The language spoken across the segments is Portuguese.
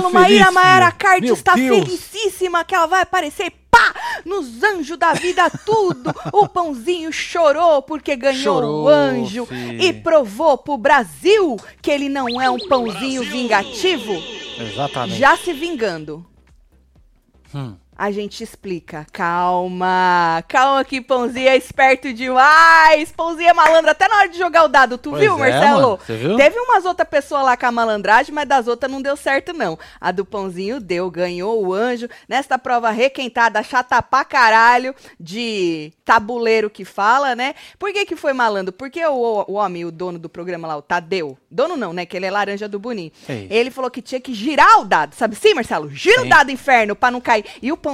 Marcelo. Maíra Maera filho. Card está Deus. felicíssima que ela vai aparecer, pá, nos anjos da vida, tudo. o pãozinho chorou porque ganhou Chorou, o anjo fi. e provou pro Brasil que ele não é um pãozinho vingativo, Exatamente. já se vingando. Hum. A gente explica. Calma, calma que Pãozinho é esperto demais. Pãozinho é malandro até na hora de jogar o dado. Tu Pois viu, é, Marcelo? Você viu? Teve umas outras pessoas lá com a malandragem, mas das outras não deu certo, não. A do Pãozinho deu, ganhou o anjo. Nesta prova requentada, chata pra caralho, de tabuleiro que fala, né? Por que que foi malandro? Porque o, o homem, o dono do programa lá, o Tadeu, dono não, né? Que ele é laranja do Boninho. Ei. Ele falou que tinha que girar o dado, sabe sim, Marcelo? Gira Sim. o dado, inferno, pra não cair. E o Pãozinho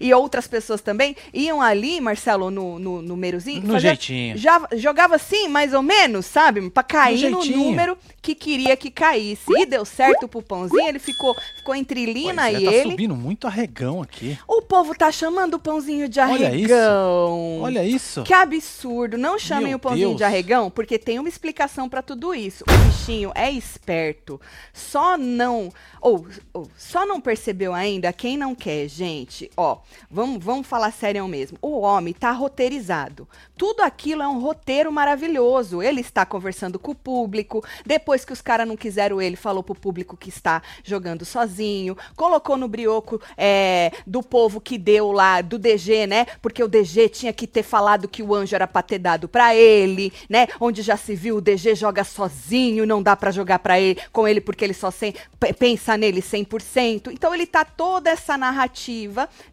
e outras pessoas também iam ali, Marcelo, no, no númerozinho. No fazia- jeitinho. Já, jogava assim, mais ou menos, sabe? Pra cair no, jeitinho. número que queria que caísse. E deu certo pro Pãozinho, ele ficou, ficou entre Lina Pois é, e tá ele. subindo muito arregão aqui. O povo tá chamando o Pãozinho de Olha isso. arregão. Olha isso. Que absurdo. Não chamem Meu o pãozinho Deus. de arregão, porque tem uma explicação pra tudo isso. O bichinho é esperto. Só não. Ou, ou, só não percebeu ainda quem não quer, gente. Ó, vamos, vamos falar sério mesmo. O homem tá roteirizado. Tudo aquilo é um roteiro maravilhoso. Ele está conversando com o público. Depois que os caras não quiseram ele, falou pro público que está jogando sozinho. Colocou no brioco é, do povo que deu lá, do DG, né? Porque o DG tinha que ter falado que o anjo era pra ter dado pra ele, né? Onde já se viu, o DG joga sozinho, não dá pra jogar pra ele, com ele porque ele só sem, pe- pensa nele 100%. Então ele tá toda essa narrativa,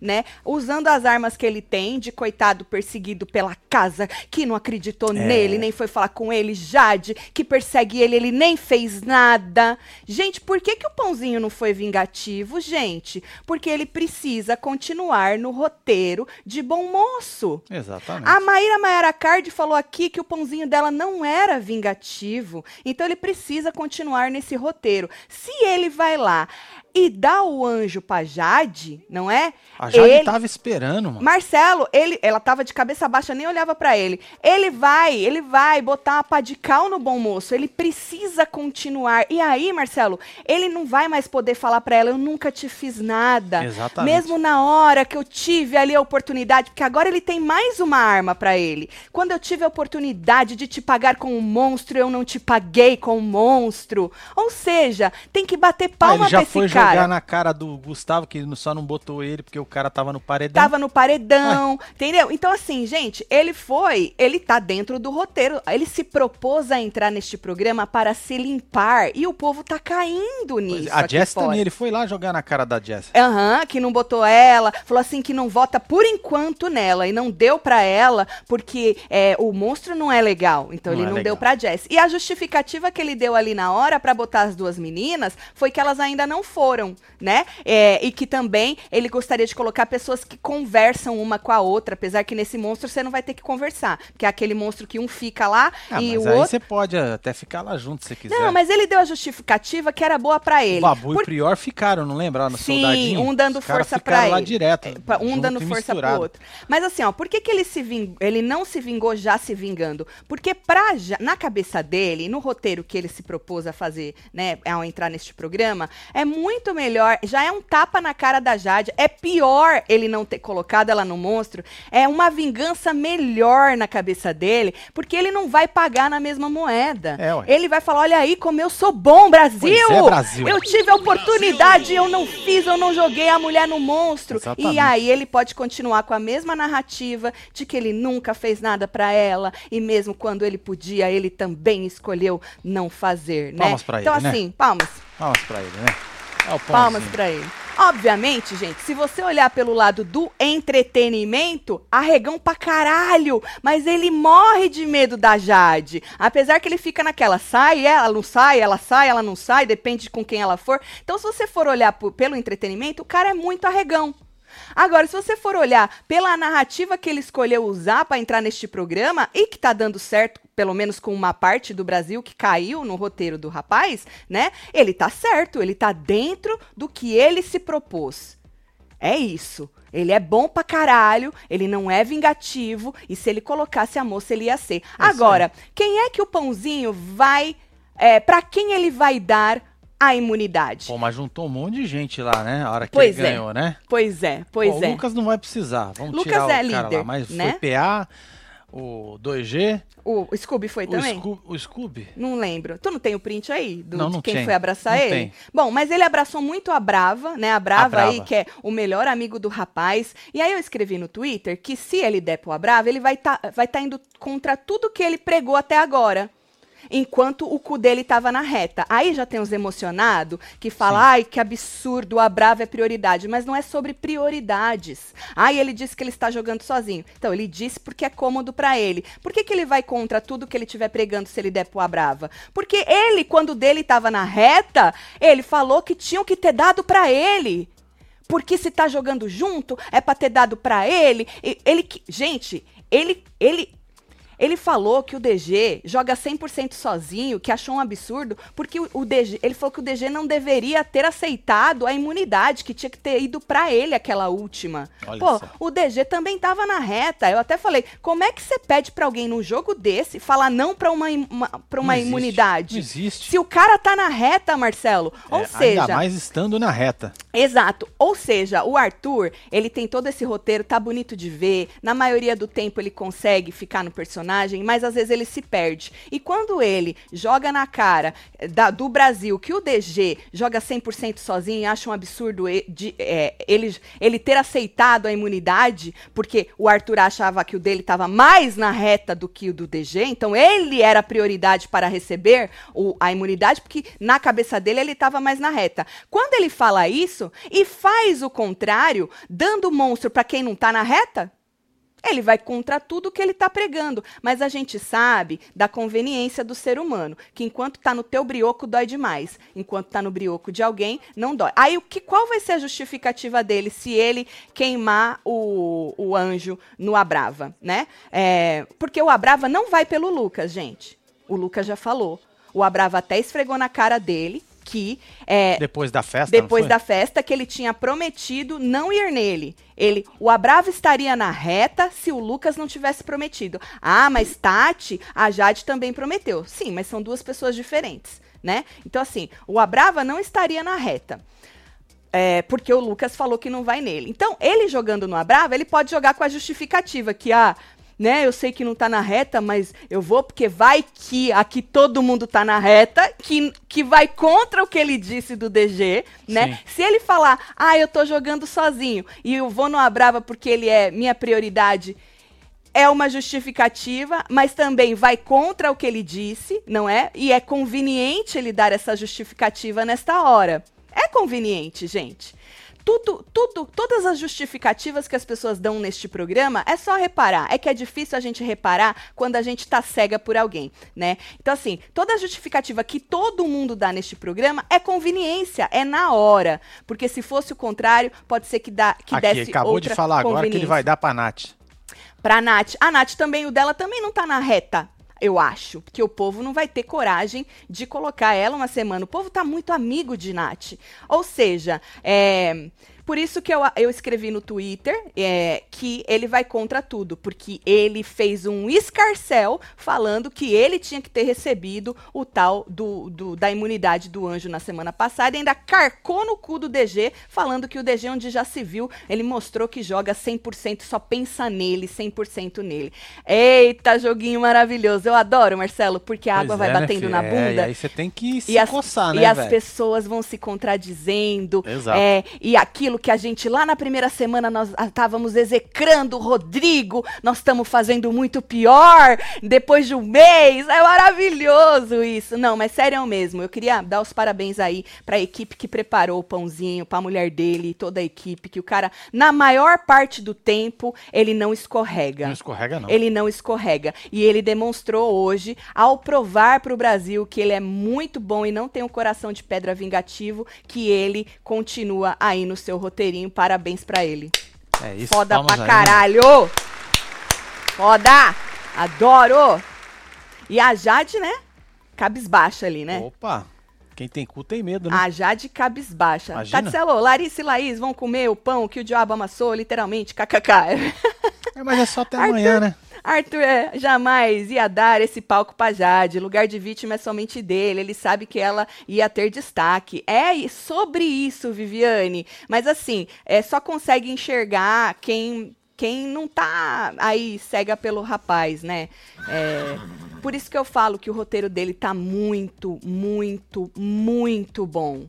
né? Usando as armas que ele tem de coitado perseguido pela casa que não acreditou É. nele, nem foi falar com ele, Jade, que persegue ele, ele nem fez nada. Gente, por que, que o pãozinho não foi vingativo, gente? Porque ele precisa continuar no roteiro de bom moço. Exatamente. A Maíra Maera Card falou aqui que o pãozinho dela não era vingativo, então ele precisa continuar nesse roteiro. Se ele vai lá e dá o anjo pra Jade, não é? A Jade ele- tava esperando, mano. Marcelo, ele, ela tava de cabeça baixa, nem olhava pra ele. Ele vai, ele vai botar uma pá de cal no bom moço. Ele precisa continuar. E aí, Marcelo, ele não vai mais poder falar pra ela, eu nunca te fiz nada. Exatamente. Mesmo na hora que eu tive ali a oportunidade, porque agora ele tem mais uma arma pra ele. Quando eu tive a oportunidade de te pagar com um monstro, eu não te paguei com um monstro. Ou seja, tem que bater Ah, palma já pra esse foi cara. jogar na cara do Gustavo, que só não botou ele porque o cara tava no paredão. Tava no paredão, entendeu? Então, assim, gente, ele foi, ele tá dentro do roteiro. Ele se propôs a entrar neste programa para se limpar. E o povo tá caindo nisso. a Jess fora. também, ele foi lá jogar na cara da Jess. Aham, que não botou ela, falou assim que não vota por enquanto nela e não deu pra ela porque é, o monstro não é legal, então Não ele é não legal. deu pra Jess. E a justificativa que ele deu ali na hora pra botar as duas meninas foi que elas ainda não foram, né? É, e que também ele gostaria de colocar pessoas que conversam uma com a outra, apesar que nesse monstro você não vai ter que conversar, que é aquele monstro que um fica lá Ah, e mas o aí outro você pode até ficar lá junto se quiser. não, mas ele deu a justificativa que era boa pra ele. O Babu Por e o Prior ficaram, não lembra? No Sim, soldadinho? um dando força lá ele. direto. É, um dando força pro outro. Mas assim, ó, por que, que ele se ving... ele não se vingou já se vingando? Porque pra já- na cabeça dele, no roteiro que ele se propôs a fazer, né, ao entrar neste programa, é muito melhor, já é um tapa na cara da Jade, é pior ele não ter colocado ela no monstro, é uma vingança melhor na cabeça dele, porque ele não vai pagar na mesma moeda. É. Ele vai falar, olha aí como eu sou bom, Brasil! É, Brasil. Eu tive a oportunidade, eu não fiz, eu não joguei a mulher no monstro. Exatamente. E aí ele pode continuar com a mesma narrativa de que ele nunca fez nada pra ela e mesmo quando ele podia, ele também escolheu não fazer, né? Palmas pra então ele, né? assim, palmas, Palmas pra ele, né? É palmas pra ele. Obviamente, gente, se você olhar pelo lado do entretenimento, arregão pra caralho, mas ele morre de medo da Jade. Apesar que ele fica naquela, sai, ela não sai, ela sai, ela não sai, depende de com quem ela for. Então, se você for olhar por- pelo entretenimento, o cara é muito arregão. Agora, se você for olhar pela narrativa que ele escolheu usar para entrar neste programa e que tá dando certo, pelo menos com uma parte do Brasil que caiu no roteiro do rapaz, né? Ele tá certo, ele tá dentro do que ele se propôs. É isso. Ele é bom pra caralho, ele não é vingativo, e se ele colocasse a moça, ele ia ser. É isso Agora, quem é que o pãozinho vai é, para quem ele vai dar a imunidade? Pô, mas juntou um monte de gente lá, né? A hora que Pois ele é. ganhou, né? Pois é, pois Pô, é. O Lucas não vai precisar. Vamos Lucas tirar o é cara líder, lá. Mas né? foi PA, o 2G, O Scooby foi o, também? Scoo- o Scooby. Não lembro. Tu não tem o print aí do, Não, de não quem tem. foi abraçar Não ele? tem. Bom, mas ele abraçou muito a Brava, né? A Brava, Brava. aí, que é o melhor amigo do rapaz. E aí eu escrevi no Twitter que se ele der pro Brava, ele vai estar vai tá indo contra tudo que ele pregou até agora. Enquanto o cu dele tava na reta. Aí já tem os emocionados que falam, ai, que absurdo, a Brava é prioridade. Mas não é sobre prioridades. Ai, ele disse que ele está jogando sozinho. Então, ele disse porque é cômodo pra ele. Por que, que ele vai contra tudo que ele estiver pregando se ele der pro Brava? Porque ele, quando o dele tava na reta, ele falou que tinham que ter dado pra ele. Porque se tá jogando junto, é pra ter dado pra ele. Ele, que- gente, ele, ele, ele falou que o DG joga 100% sozinho, que achou um absurdo, porque o, o DG, ele falou que o DG não deveria ter aceitado a imunidade, que tinha que ter ido pra ele aquela última. Olha Pô, só. o DG também tava na reta. Eu até falei, como é que você pede pra alguém num jogo desse falar não pra uma, uma, pra uma Não existe, imunidade? Não existe. Se o cara tá na reta, Marcelo, ou É, seja, Ainda mais estando na reta. Exato. Ou seja, o Arthur, ele tem todo esse roteiro, tá bonito de ver. Na maioria do tempo ele consegue ficar no personagem, mas às vezes ele se perde. E quando ele joga na cara eh, da- do Brasil que o DG joga 100% sozinho e acha um absurdo e- de, eh, ele, ele ter aceitado a imunidade, porque o Arthur achava que o dele estava mais na reta do que o do DG, então ele era a prioridade para receber o- a imunidade, porque na cabeça dele ele estava mais na reta. Quando ele fala isso e faz o contrário, dando monstro para quem não está na reta, ele vai contra tudo que ele está pregando. Mas a gente sabe da conveniência do ser humano, que enquanto está no teu brioco dói demais, enquanto está no brioco de alguém não dói. Aí o que qual vai ser a justificativa dele se ele queimar o, o anjo no Abrava, né? É, porque o Abrava não vai pelo Lucas, gente. O Lucas já falou. O Abrava até esfregou na cara dele que é, Depois da festa, depois da festa que ele tinha prometido não ir nele. Ele, o Abrava estaria na reta se o Lucas não tivesse prometido. Ah, mas Tati, a Jade também prometeu. Sim, mas são duas pessoas diferentes, né? Então assim, o Abrava não estaria na reta. É, porque o Lucas falou que não vai nele. Então, ele jogando no Abrava, ele pode jogar com a justificativa que, ah, né, eu sei que não tá na reta, mas eu vou porque vai que aqui todo mundo tá na reta, que, que vai contra o que ele disse do DG, né? Sim. Se ele falar, ah, eu tô jogando sozinho e eu vou no Abrava porque ele é minha prioridade, é uma justificativa, mas também vai contra o que ele disse, não é? E é conveniente ele dar essa justificativa nesta hora. É conveniente, gente. Tudo, tudo, todas as justificativas que as pessoas dão neste programa é só reparar. É que é difícil a gente reparar quando a gente tá cega por alguém, né? Então, assim, toda justificativa que todo mundo dá neste programa é conveniência, é na hora. Porque se fosse o contrário, pode ser que, dá, que Aqui, desse acabou de falar agora que ele vai dar pra Nath. pra Nath. A Nath também, o dela também não tá na reta. Eu acho, porque o povo não vai ter coragem de colocar ela uma semana. O povo tá muito amigo de Nath. Ou seja, é, por isso que eu, eu escrevi no Twitter é, que ele vai contra tudo, porque ele fez um escarcel falando que ele tinha que ter recebido o tal do, do- da imunidade do anjo na semana passada e ainda carcou no cu do DG, falando que o DG, onde já se viu, ele mostrou que joga 100%, só pensa nele, 100% nele. Eita, joguinho maravilhoso. Eu adoro, Marcelo, porque a Pois água vai é, né, batendo na É, bunda. e aí você tem que se E as, coçar, e né, as pessoas vão se contradizendo. Exato. É, e aquilo que a gente lá na primeira semana nós ah, estávamos execrando o Rodrigo, nós estamos fazendo muito pior depois de um mês. É maravilhoso isso. Não, mas sério mesmo. Eu queria dar os parabéns aí para a equipe que preparou o pãozinho, para a mulher dele e toda a equipe, que o cara, na maior parte do tempo, ele não escorrega. Não escorrega, não. Ele não escorrega. E ele demonstrou hoje, ao provar para o Brasil que ele é muito bom e não tem um coração de pedra vingativo, que ele continua aí no seu roteirinho. Parabéns para ele. É isso. Foda pra aí, né? caralho! Foda! Adoro! E a Jade, né? Cabisbaixa ali, né? Opa, quem tem cu tem medo, né? A Jade cabisbaixa. Imagina. Tatselo, Larissa e Laís vão comer o pão que o diabo amassou, literalmente, kkk. É, mas é só até Arthur- amanhã, né? Arthur é, jamais ia dar esse palco pra Jade. Lugar de vítima é somente dele. Ele sabe que ela ia ter destaque. É sobre isso, Viviane. Mas assim, é, só consegue enxergar quem. Quem não tá aí cega pelo rapaz, né? É, por isso que eu falo que o roteiro dele tá muito, muito, muito bom.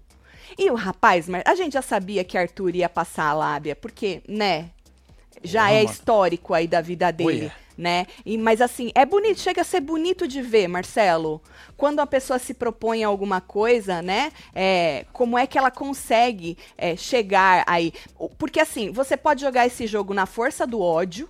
E o rapaz, a gente já sabia que Arthur ia passar a lábia, porque, né? Já é histórico aí da vida dele Olha. né? E, mas assim, é bonito, chega a ser bonito de ver, Marcelo. Quando a pessoa se propõe a alguma coisa, né? É, como é que ela consegue é, chegar aí? O- Porque assim, você pode jogar esse jogo na força do ódio.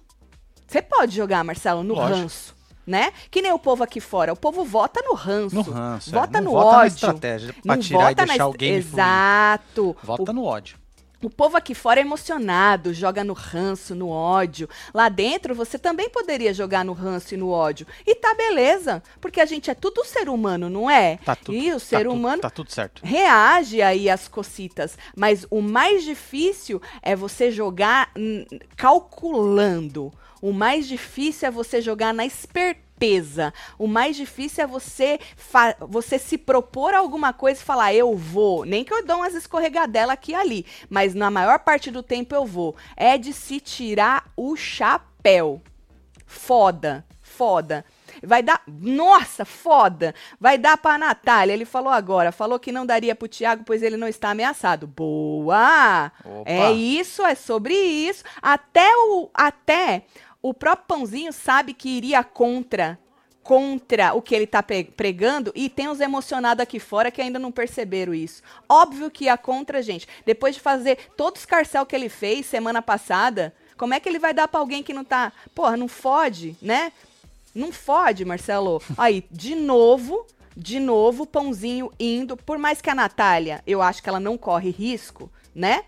Você pode jogar, Marcelo, no Lógico. ranço. Né? Que nem o povo aqui fora. O povo vota no ranço. No ranço. é. Vota Não no vota na ódio. estratégia pra Não tirar e vota na deixar o est- game fluir. Exato. Vota no ódio. O povo aqui fora é emocionado, joga no ranço, no ódio. Lá dentro você também poderia jogar no ranço e no ódio. E tá beleza, porque a gente é tudo ser humano, não é? Tá tudo, e o tá ser tudo- humano Tá tudo certo. reage aí às cocitas. Mas o mais difícil é você jogar calculando. O mais difícil é você jogar na esperteza. O mais difícil é você, você se propor alguma coisa e falar, eu vou. Nem que eu dou umas escorregadelas aqui e ali. Mas na maior parte do tempo eu vou. É de se tirar o chapéu. Foda, foda. Vai dar. Nossa, foda! Vai dar pra Natália. Ele falou agora. Falou que não daria pro Thiago, pois ele não está ameaçado. Boa! Opa. É isso, é sobre isso. Até o, até o próprio Pãozinho sabe que iria contra contra o que ele tá pe- pregando e tem os emocionados aqui fora que ainda não perceberam isso. Óbvio que ia contra, gente. Depois de fazer todo o escarcel que ele fez semana passada, como é que ele vai dar pra alguém que não tá... Porra, não fode, né? Não fode, Marcelo. Aí, de novo, de novo, pãozinho indo. Por mais que a Natália, eu acho que ela não corre risco, né?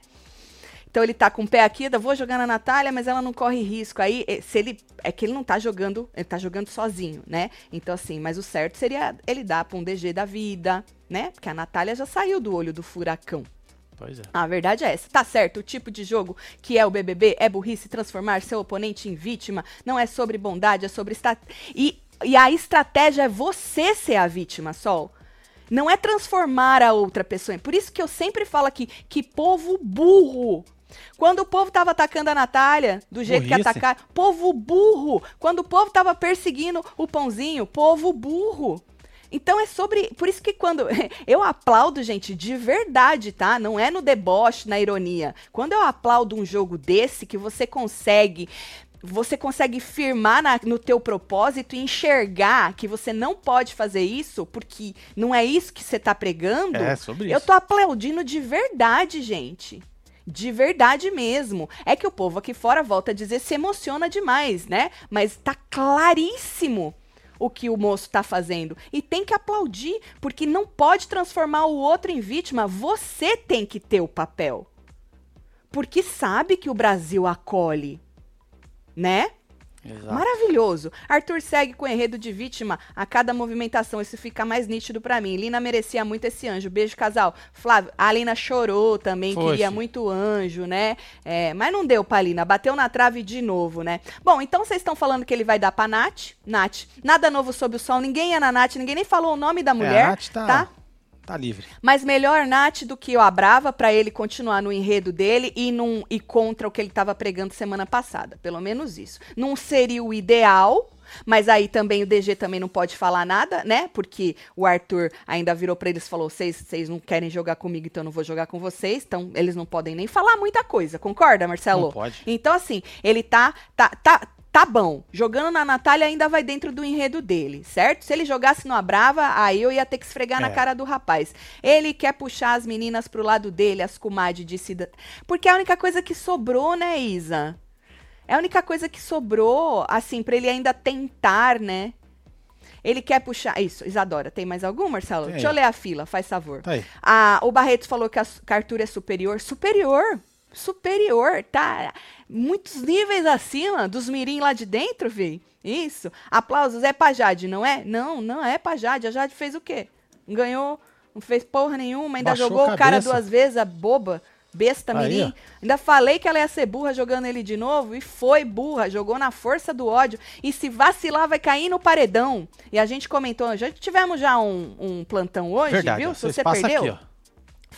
Então ele tá com o pé aqui, eu vou jogar na Natália, mas ela não corre risco. Aí, eh, se ele. É que ele não tá jogando, ele tá jogando sozinho, né? Então, assim, mas o certo seria ele dar pra um DG da vida, né? Porque a Natália já saiu do olho do furacão. Pois é. A verdade é essa. Tá certo, o tipo de jogo que é o BBB é burrice transformar seu oponente em vítima. Não é sobre bondade, é sobre... E, e a estratégia é você ser a vítima, Sol. Não é transformar a outra pessoa. Por isso que eu sempre falo aqui que povo burro. Quando o povo tava atacando a Natália, do jeito que Burrice. atacaram, povo burro. Quando o povo tava perseguindo o pãozinho, povo burro. Então é sobre. Por isso que quando. Eu aplaudo, gente, de verdade, tá? Não é no deboche, na ironia. Quando eu aplaudo um jogo desse, que você consegue. Você consegue firmar na- no teu propósito e enxergar que você não pode fazer isso, porque não é isso que você tá pregando. É, sobre Eu isso. tô aplaudindo de verdade, gente. De verdade mesmo. É que o povo aqui fora volta a dizer se emociona demais, né? Mas tá claríssimo o que o moço tá fazendo. E tem que aplaudir, porque não pode transformar o outro em vítima. Você tem que ter o papel. Porque sabe que o Brasil acolhe, né? Exato. Maravilhoso. Arthur segue com o enredo de vítima a cada movimentação. Isso fica mais nítido pra mim. Lina merecia muito esse anjo. Beijo, casal. Flávio, a Lina chorou também, queria muito anjo, né? É, mas não deu pra Lina. Bateu na trave de novo, né? Bom, então vocês estão falando que ele vai dar pra Nath. Nath, nada novo sob o sol. Ninguém é na Nath, ninguém nem falou o nome da mulher, é, a Nath tá, tá? Tá livre. Mas melhor Nath do que o Abrava pra ele continuar no enredo dele e, num, e contra o que ele tava pregando semana passada. Pelo menos isso. Não seria o ideal, mas aí também o DG também não pode falar nada, né? Porque o Arthur ainda virou pra eles e falou: vocês vocês não querem jogar comigo, então eu não vou jogar com vocês. Então eles não podem nem falar muita coisa. Concorda, Marcelo? Não pode. Então, assim, ele tá, tá, tá, tá bom. Jogando na Natália ainda vai dentro do enredo dele, certo? Se ele jogasse no Brava, aí eu ia ter que esfregar na É. cara do rapaz. Ele quer puxar as meninas pro lado dele, as comadres de cida... Porque é a única coisa que sobrou, né, Isa? É a única coisa que sobrou, assim, pra ele ainda tentar, né? Ele quer puxar. Isso, Isadora, tem mais algum, Marcelo? Tem. Deixa eu ler a fila, faz favor. Tá aí. Ah, o Barretos falou que a su- que a Arthur é superior. Superior? Superior, tá? Muitos níveis acima dos mirim lá de dentro, vi. Isso. Aplausos. É pra Jade, não é? Não, não é pra Jade. A Jade fez o quê? Ganhou, não fez porra nenhuma, ainda Baixou jogou o cara duas vezes, a boba. Besta Aí, mirim. Ainda falei que ela ia ser burra jogando ele de novo e foi burra, jogou na força do ódio. E se vacilar, vai cair no paredão. E a gente comentou, já tivemos já um, um plantão hoje, Verdade. viu? Se você perdeu, aqui, ó.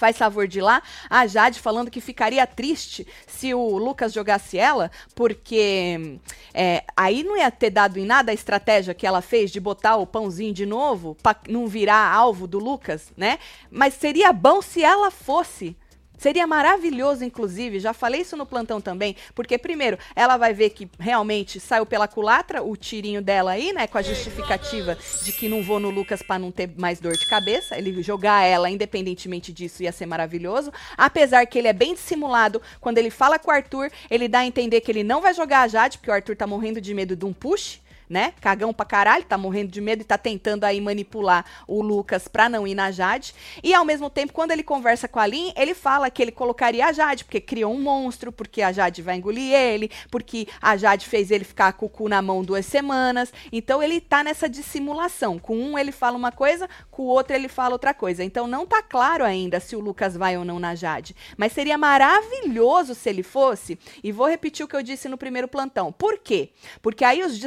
Faz favor de ir lá. A Jade falando que ficaria triste se o Lucas jogasse ela, porque é, aí não ia ter dado em nada a estratégia que ela fez de botar o pãozinho de novo pra não virar alvo do Lucas, né? Mas seria bom se ela fosse. Seria maravilhoso, inclusive, já falei isso no plantão também, porque primeiro, ela vai ver que realmente saiu pela culatra o tirinho dela aí, né, com a justificativa de que não vou no Lucas pra não ter mais dor de cabeça, ele jogar ela independentemente disso ia ser maravilhoso, apesar que ele é bem dissimulado, quando ele fala com o Arthur, ele dá a entender que ele não vai jogar a Jade, porque o Arthur tá morrendo de medo de um push, né? Cagão pra caralho, tá morrendo de medo e tá tentando aí manipular o Lucas pra não ir na Jade. E ao mesmo tempo, quando ele conversa com a Lin, ele fala que ele colocaria a Jade, porque criou um monstro, porque a Jade vai engolir ele, porque a Jade fez ele ficar com o cu na mão duas semanas. Então ele tá nessa dissimulação. Com um ele fala uma coisa, com o outro ele fala outra coisa. Então não tá claro ainda se o Lucas vai ou não na Jade. Mas seria maravilhoso se ele fosse. E vou repetir o que eu disse no primeiro plantão. Por quê? Porque aí os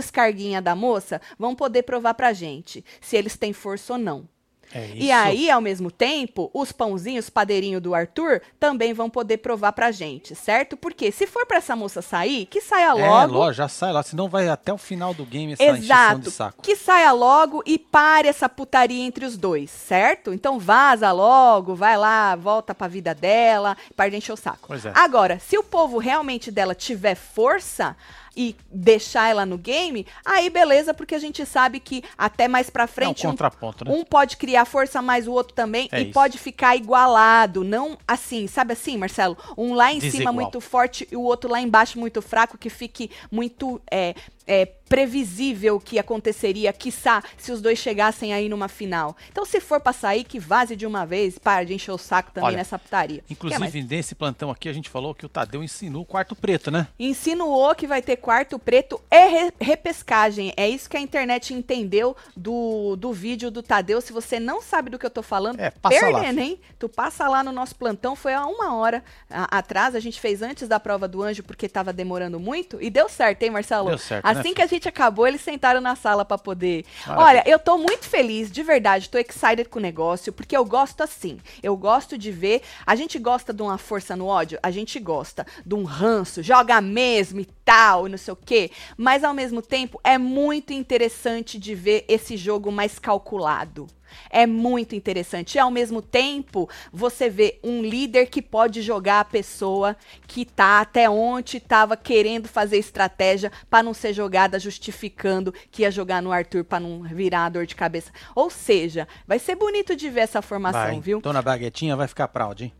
da moça vão poder provar pra gente se eles têm força ou não. É isso. E aí, ao mesmo tempo, os pãozinhos padeirinho do Arthur também vão poder provar pra gente, certo? Porque se for pra essa moça sair, que saia É, logo. já sai lá, senão vai até o final do game essa encheção de Exato. saco. Que saia logo e pare essa putaria entre os dois, certo? Então vaza logo, vai lá, volta pra vida dela, para de encher o saco. Pois é. Agora, se o povo realmente dela tiver força e deixar ela no game, aí beleza, porque a gente sabe que até mais pra É um frente um contraponto, né? um pode criar força, mas o outro também, É e isso. pode ficar igualado. Não assim, sabe assim, Marcelo? Um lá em cima Desigual. muito forte e o outro lá embaixo muito fraco, que fique muito é, é, previsível o que aconteceria, quiçá, se os dois chegassem aí numa final. Então, se for pra sair, que vaze de uma vez, para de encher o saco também Olha, nessa putaria. Mais? Inclusive, nesse plantão aqui, a gente falou que o Tadeu ensinou o quarto preto, né? Insinuou que vai ter quarto preto e re- repescagem. É isso que a internet entendeu do, do vídeo do Tadeu. Se você não sabe do que eu tô falando, É, perdendo, hein? Tu passa lá no nosso plantão, foi há uma hora a- atrás. A gente fez antes da prova do anjo porque tava demorando muito. E deu certo, hein, Marcelo? Deu certo, né, Assim filho? que a gente acabou, eles sentaram na sala pra poder. Maravilha. Olha, eu tô muito feliz, de verdade, tô excited com o negócio, porque eu gosto assim. Eu gosto de ver. A gente gosta de uma força no ódio? A gente gosta de um ranço, joga mesmo e tal, e não sei o quê. Mas ao mesmo tempo, é muito interessante de ver esse jogo mais calculado. É muito interessante. E ao mesmo tempo, você vê um líder que pode jogar a pessoa que tá até ontem tava querendo fazer estratégia para não ser jogada justificando que ia jogar no Arthur para não virar a dor de cabeça. Ou seja, vai ser bonito de ver essa formação, Vai. viu? Dona Baguetinha vai ficar proud, hein?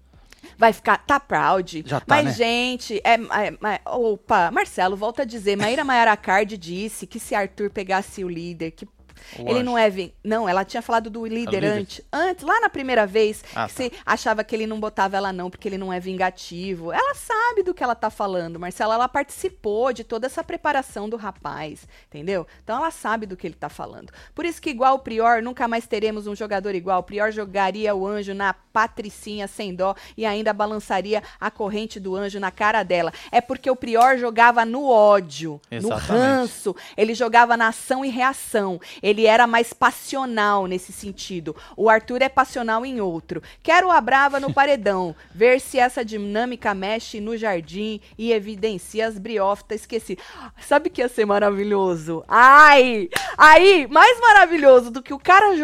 Vai ficar, tá proud. Já tá, Mas, né? gente, é, é- é- opa, Marcelo, volta a dizer, Maíra Maiara Card disse que se Arthur pegasse o líder, que O ele não é. vin- Não, ela tinha falado do líder, líder. antes. Antes, lá na primeira vez, Ah, que tá. você achava que ele não botava ela, não, porque ele não é vingativo. Ela sabe do que ela tá falando, Marcela. Ela participou de toda essa preparação do rapaz, entendeu? Então ela sabe do que ele tá falando. Por isso que, igual o Prior, nunca mais teremos um jogador igual. O Prior jogaria o anjo na patricinha sem dó e ainda balançaria a corrente do anjo na cara dela. É porque o Prior jogava no ódio, no Exatamente. ranço. Ele jogava na ação e reação. Ele era mais passional nesse sentido. O Arthur é passional em outro. Quero a Brava no paredão. ver se essa dinâmica mexe no jardim e evidencia as briófitas. Esqueci. Sabe que ia ser maravilhoso? Ai! Aí, mais maravilhoso do que o cara. Ai,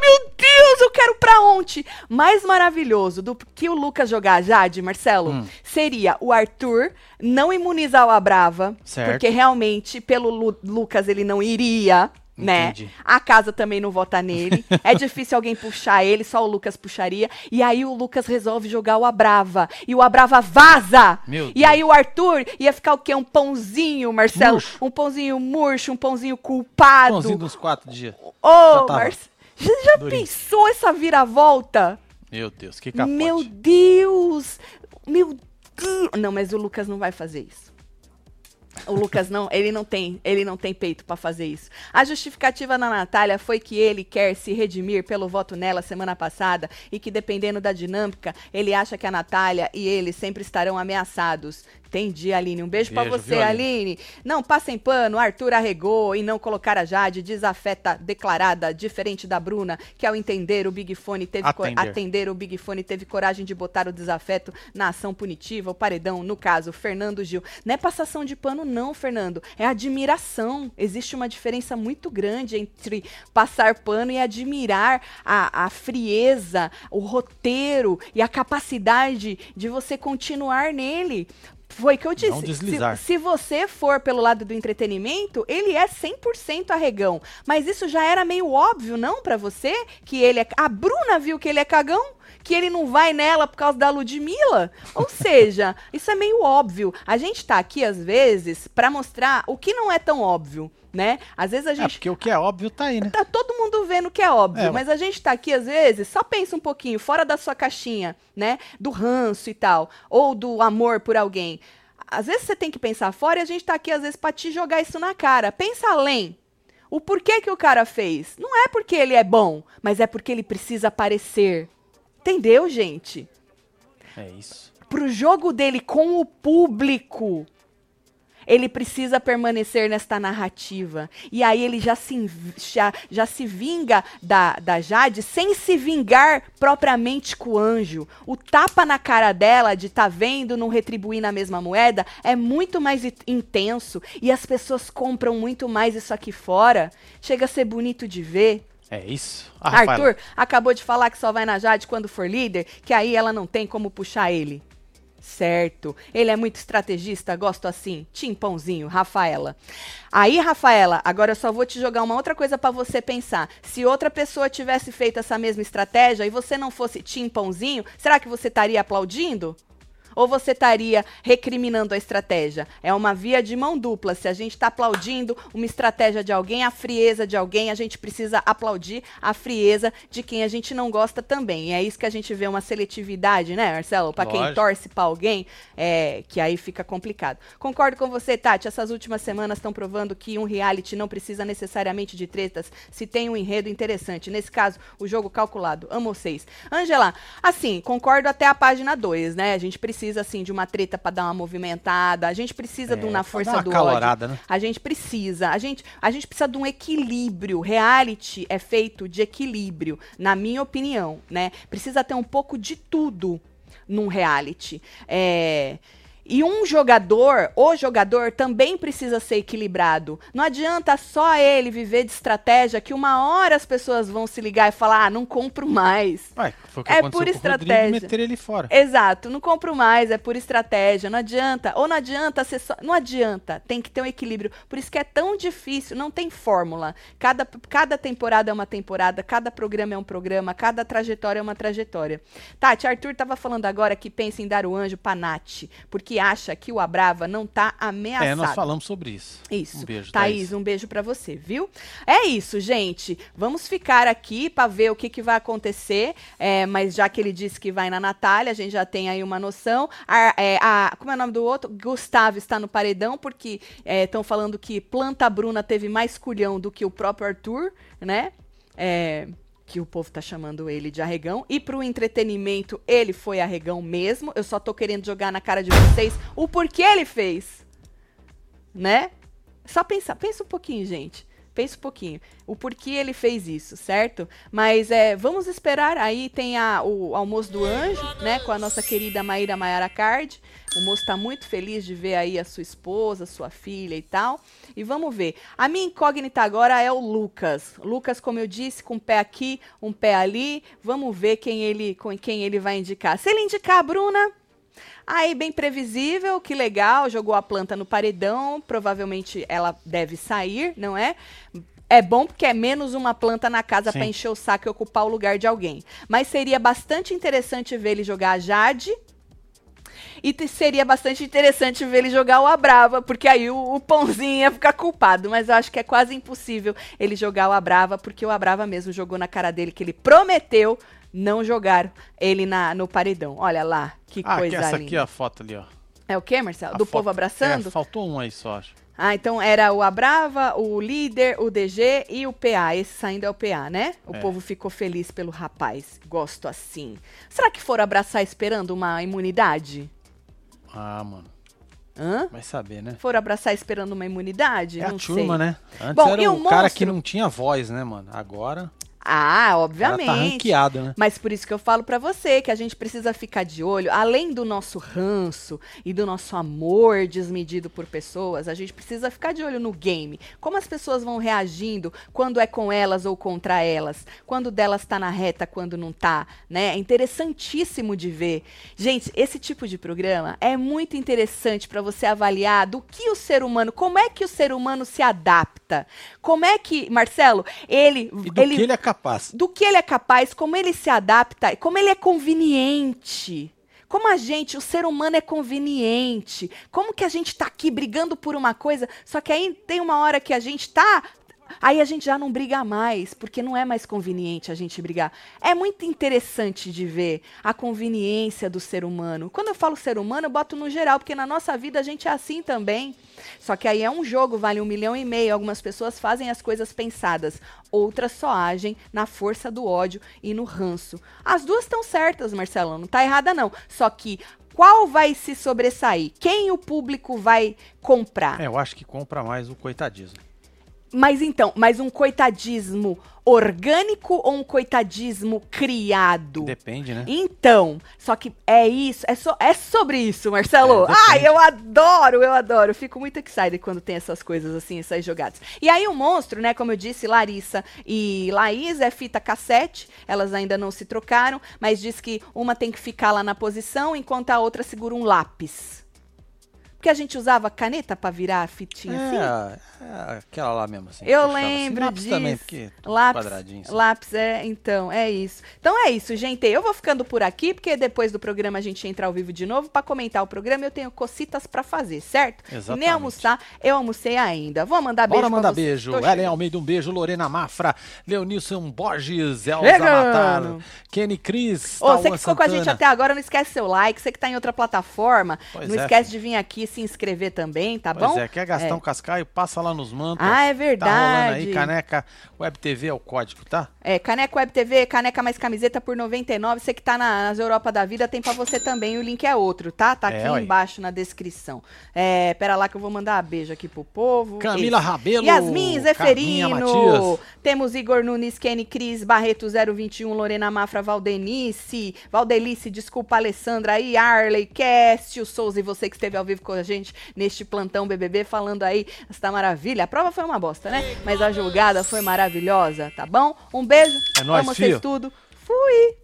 meu Deus, eu quero pra ontem! Mais maravilhoso do que o Lucas jogar Jade, Marcelo, Hum. seria o Arthur não imunizar o Abrava. Certo. Porque realmente, pelo Lu- Lucas, ele não iria. Né? Entendi. A casa também não vota nele. é difícil alguém puxar ele, só o Lucas puxaria. E aí o Lucas resolve jogar o Abrava. E o Abrava vaza! Meu e Deus. aí o Arthur ia ficar o quê? Um pãozinho, Marcelo? Murcho. Um pãozinho murcho, um pãozinho culpado. Pãozinho dos quatro dias. Ô, tava Marcelo. Já, já pensou essa viravolta? Meu Deus, que capote. Meu Deus! Meu Deus! Não, mas o Lucas não vai fazer isso. O Lucas não, ele não tem, ele não tem peito pra fazer isso. A justificativa da Natália foi que ele quer se redimir pelo voto nela semana passada e que dependendo da dinâmica, ele acha que a Natália e ele sempre estarão ameaçados. Entendi, Aline. Um beijo, pra Beijo, você, viu, Aline? Aline? Não passem pano, Arthur arregou em não colocar a Jade, desafeta declarada, diferente da Bruna, que ao entender o Big Fone teve Atender. atender o Big Fone teve coragem de botar o desafeto na ação punitiva, o paredão, no caso, Fernando Gil. Não é passação de pano, não, Fernando. É admiração. Existe uma diferença muito grande entre passar pano e admirar a, a frieza, o roteiro e a capacidade de você continuar nele. Foi que eu disse. Não Se- deslizar. se você for pelo lado do entretenimento, ele é 100% arregão. Mas isso já era meio óbvio, não, pra você? Que ele é. A Bruna viu que ele é cagão? Que ele não vai nela por causa da Ludmilla? Ou seja, isso é meio óbvio. A gente tá aqui, às vezes, pra mostrar o que não é tão óbvio, né? Às vezes a É, gente porque o que é óbvio tá aí, né? tá todo mundo vendo que é óbvio, É, mas a gente tá aqui às vezes, só pensa um pouquinho fora da sua caixinha, né? Do ranço e tal, ou do amor por alguém. Às vezes você tem que pensar fora e a gente tá aqui às vezes pra te jogar isso na cara. Pensa além. O porquê que o cara fez? Não é porque ele é bom, mas é porque ele precisa aparecer. Entendeu, gente? É isso. pro jogo dele com o público, ele precisa permanecer nesta narrativa. E aí ele já se, já, já se vinga da, da Jade sem se vingar propriamente com o anjo. O tapa na cara dela de tá vendo, não retribuir na mesma moeda, é muito mais intenso. E as pessoas compram muito mais isso aqui fora. Chega a ser bonito de ver. É isso. Ah, Rafaela, Arthur acabou de falar que só vai na Jade quando for líder, que aí ela não tem como puxar ele. Certo. Ele é muito estrategista, gosto assim. Timpãozinho, Rafaela. Aí, Rafaela, agora eu só vou te jogar uma outra coisa pra você pensar. Se outra pessoa tivesse feito essa mesma estratégia e você não fosse timpãozinho, será que você estaria aplaudindo? Ou você estaria recriminando a estratégia? É uma via de mão dupla. Se a gente está aplaudindo uma estratégia de alguém, a frieza de alguém, a gente precisa aplaudir a frieza de quem a gente não gosta também. E é isso que a gente vê uma seletividade, né, Marcelo? Para quem torce para alguém, é, que aí fica complicado. Concordo com você, Tati. Essas últimas semanas estão provando que um reality não precisa necessariamente de tretas se tem um enredo interessante. Nesse caso, o jogo calculado. Amo vocês. Angela, assim, concordo até a página 2, né? A gente precisa, assim, de uma treta pra dar uma movimentada. A gente precisa É, Na pra Força uma do calorada, ódio. né? A gente precisa. A gente, a gente precisa de um equilíbrio. Reality é feito de equilíbrio, na minha opinião, né? Precisa ter um pouco de tudo num reality. É, E um jogador, o jogador, também precisa ser equilibrado. Não adianta só ele viver de estratégia que uma hora as pessoas vão se ligar e falar: ah, não compro mais. Ué, foi o que É por estratégia. meter ele fora. Exato, não compro mais, é por estratégia, não adianta. Ou não adianta ser só. Não adianta, tem que ter um equilíbrio. Por isso que é tão difícil, não tem fórmula. Cada, cada temporada é uma temporada, cada programa é um programa, cada trajetória é uma trajetória. Tati, Arthur tava falando agora que pensa em dar o anjo pra Nath, porque acha que o Abrava não tá ameaçado. É, nós falamos sobre isso. Isso. Um beijo, Thaís, Thaís. um beijo pra você, viu? É isso, gente. Vamos ficar aqui pra ver o que, que vai acontecer. é, mas já que ele disse que vai na Natália, a gente já tem aí uma noção. A, é, a- como é o nome do outro? Gustavo está no paredão, porque estão falando que Planta Bruna teve mais culhão do que o próprio Arthur, né? É, que o povo tá chamando ele de arregão. E pro entretenimento, ele foi arregão mesmo. Eu só tô querendo jogar na cara de vocês o porquê ele fez né? Só pensar, pensa um pouquinho, gente. Pensa um pouquinho. O porquê ele fez isso, certo? Mas é, vamos esperar. Aí tem a, o almoço do anjo, né? Com a nossa querida Maíra Maiara Card. O moço tá muito feliz de ver aí a sua esposa, sua filha e tal. E vamos ver. A minha incógnita agora é o Lucas. Lucas, como eu disse, com um pé aqui, um pé ali. Vamos ver quem ele, com quem ele vai indicar. Se ele indicar a Bruna, Aí, bem previsível, que legal, jogou a planta no paredão, provavelmente ela deve sair, não é? É bom porque é menos uma planta na casa para encher o saco e ocupar o lugar de alguém. Mas seria bastante interessante ver ele jogar a Jade. E seria bastante interessante ver ele jogar o Abrava, porque aí o, o Pãozinho ia ficar culpado. Mas eu acho que é quase impossível ele jogar o Abrava, porque o Abrava mesmo jogou na cara dele que ele prometeu não jogar ele na, no paredão. Olha lá, que Ah, coisa essa linda. aqui, a foto ali, ó. É o quê, Marcelo? A Do foto- povo abraçando? É, faltou um aí só, acho. Ah, então era o Abrava, o líder, o DG e o PA. Esse saindo é o PA, né? O É. povo ficou feliz pelo rapaz. Gosto assim. Será que foram abraçar esperando uma imunidade? Ah, mano. Hã? Vai saber, né? Foram abraçar esperando uma imunidade? É a Não turma, sei. né? Antes Bom, era o cara que não tinha voz, né, mano? Agora Ah, obviamente. tá ranqueado, né? Mas por isso que eu falo pra você que a gente precisa ficar de olho, além do nosso ranço e do nosso amor desmedido por pessoas, a gente precisa ficar de olho no game. Como as pessoas vão reagindo quando é com elas ou contra elas, quando delas tá na reta, quando não tá, né? É interessantíssimo de ver. Gente, esse tipo de programa é muito interessante pra você avaliar do que o ser humano, como é que o ser humano se adapta. Como é que, Marcelo, ele E do ele que ele é capaz. Do que ele é capaz, como ele se adapta, como ele é conveniente. Como a gente, o ser humano é conveniente. Como que a gente tá aqui brigando por uma coisa, só que aí tem uma hora que a gente tá. Aí a gente já não briga mais, porque não é mais conveniente a gente brigar. É muito interessante de ver a conveniência do ser humano. Quando eu falo ser humano, eu boto no geral, porque na nossa vida a gente é assim também. Só que aí é um jogo, vale um milhão e meio. Algumas pessoas fazem as coisas pensadas, outras só agem na força do ódio e no ranço. As duas estão certas, Marcelo, não tá errada não. Só que qual vai se sobressair? Quem o público vai comprar? É, eu acho que compra mais o coitadismo. Mas então, mas um coitadismo orgânico ou um coitadismo criado? Depende, né? Então, só que é isso, é, so, é sobre isso, Marcelo. É. Ai, eu adoro, eu adoro. Eu fico muito excited quando tem essas coisas assim, essas jogadas. E aí o monstro, né, como eu disse, Larissa e Laís é fita cassete, elas ainda não se trocaram, mas diz que uma tem que ficar lá na posição enquanto a outra segura um lápis. Porque a gente usava caneta pra virar a fitinha assim. É, é aquela lá mesmo, assim. Eu assim. lembro Lápis disso. também, porque Lápis, quadradinho. assim. lápis, é, então, é isso. Então é isso, gente. Eu vou ficando por aqui, porque depois do programa a gente entra ao vivo de novo pra comentar o programa. Eu tenho cocitas pra fazer, certo? E nem Exatamente. almoçar, eu almocei ainda. Vou mandar beijo Bora mandar vocês. beijo. Tô Ellen chegando. Almeida, um beijo. Lorena Mafra, Leonilson Borges, Elza Chegando. Matar, Kenny Cris, Ô, você que ficou com a gente Santana. até agora, não esquece seu like. Você que tá em outra plataforma, Pois não é, esquece de vir aqui se inscrever também, tá Pois bom? é, quer gastar um cascaio? Passa lá nos mantos. Ah, é Tá rolando aí, verdade. caneca Web TV é o código, tá? É, Caneca Web TV, caneca mais camiseta por 99. Você que tá na- nas Europa da vida, tem pra você também. O link é outro, tá? Tá É, aqui ué. embaixo na descrição. É, pera lá que eu vou mandar beijo aqui pro povo. Camila Esse. Rabelo, Yasmin Zeferino. Temos Igor Nunes, Kenny Cris, Barreto 021, Lorena Mafra, Valdenice, Valdelice, desculpa, Alessandra aí, Arley, Cássio Souza e você que esteve ao vivo com a gente neste plantão BBB falando aí esta maravilha. A prova foi uma bosta, né? Mas a jogada foi maravilhosa, tá bom? Um beijo. É nóis, Amo vocês tudo. Fui!